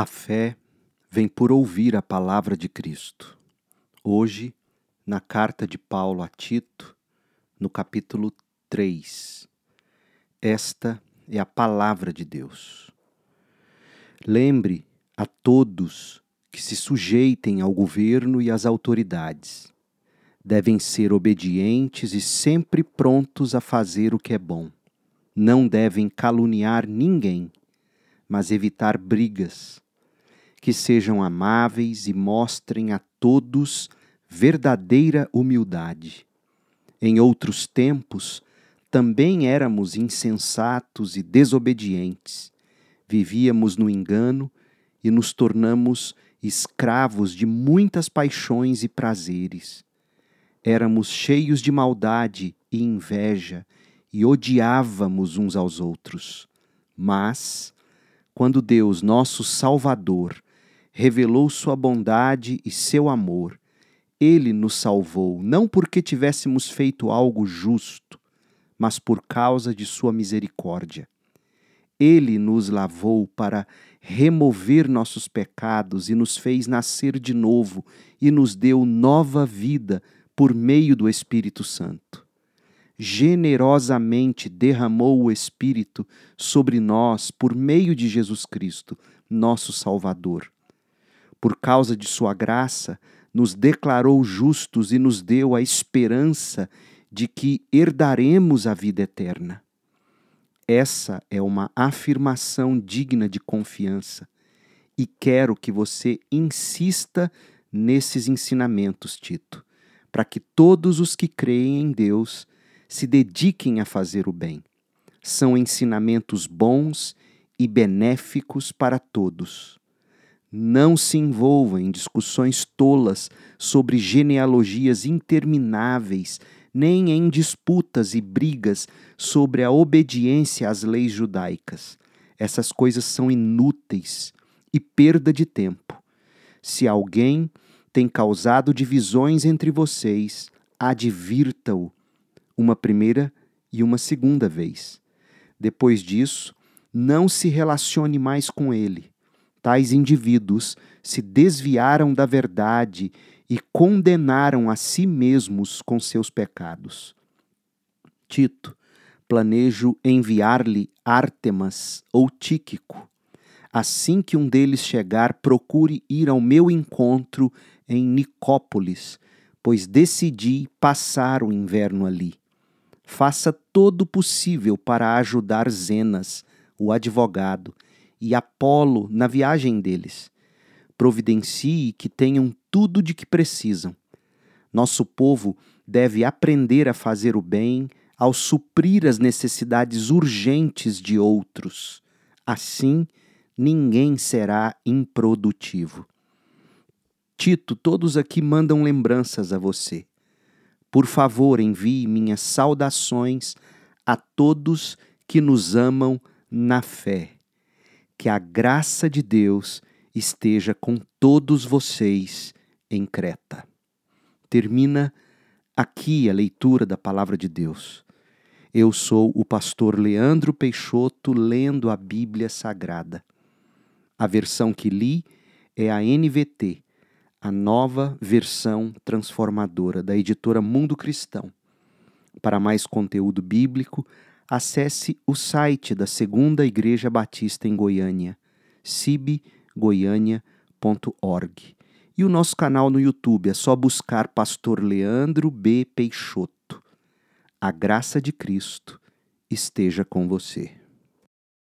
A fé vem por ouvir a palavra de Cristo. Hoje, na carta de Paulo a Tito, no capítulo 3. Esta é a palavra de Deus. Lembre a todos que se sujeitem ao governo e às autoridades. Devem ser obedientes e sempre prontos a fazer o que é bom. Não devem caluniar ninguém, mas evitar brigas que sejam amáveis e mostrem a todos verdadeira humildade. Em outros tempos, também éramos insensatos e desobedientes, vivíamos no engano e nos tornamos escravos de muitas paixões e prazeres. Éramos cheios de maldade e inveja e odiávamos uns aos outros. Mas, quando Deus, nosso Salvador, revelou sua bondade e seu amor. Ele nos salvou, não porque tivéssemos feito algo justo, mas por causa de sua misericórdia. Ele nos lavou para remover nossos pecados e nos fez nascer de novo e nos deu nova vida por meio do Espírito Santo. Generosamente derramou o Espírito sobre nós por meio de Jesus Cristo, nosso Salvador por causa de Sua graça, nos declarou justos e nos deu a esperança de que herdaremos a vida eterna. Essa é uma afirmação digna de confiança e quero que você insista nesses ensinamentos, Tito, para que todos os que creem em Deus se dediquem a fazer o bem. São ensinamentos bons e benéficos para todos. Não se envolva em discussões tolas sobre genealogias intermináveis, nem em disputas e brigas sobre a obediência às leis judaicas. Essas coisas são inúteis e perda de tempo. Se alguém tem causado divisões entre vocês, advirta-o uma primeira e uma segunda vez. Depois disso, não se relacione mais com ele tais indivíduos se desviaram da verdade e condenaram a si mesmos com seus pecados. Tito, planejo enviar-lhe Ártemas ou Tíquico. Assim que um deles chegar, procure ir ao meu encontro em Nicópolis, pois decidi passar o inverno ali. Faça todo o possível para ajudar Zenas, o advogado, e Apolo na viagem deles. Providencie que tenham tudo de que precisam. Nosso povo deve aprender a fazer o bem ao suprir as necessidades urgentes de outros. Assim, ninguém será improdutivo. Tito, todos aqui mandam lembranças a você. Por favor, envie minhas saudações a todos que nos amam na fé que a graça de Deus esteja com todos vocês em Creta. Termina aqui a leitura da palavra de Deus. Eu sou o pastor Leandro Peixoto lendo a Bíblia Sagrada. A versão que li é a NVT, a nova versão transformadora da editora Mundo Cristão. Para mais conteúdo bíblico, acesse o site da Segunda Igreja Batista em Goiânia, cibgoiania.org. E o nosso canal no YouTube é só buscar Pastor Leandro B. Peixoto. A graça de Cristo esteja com você.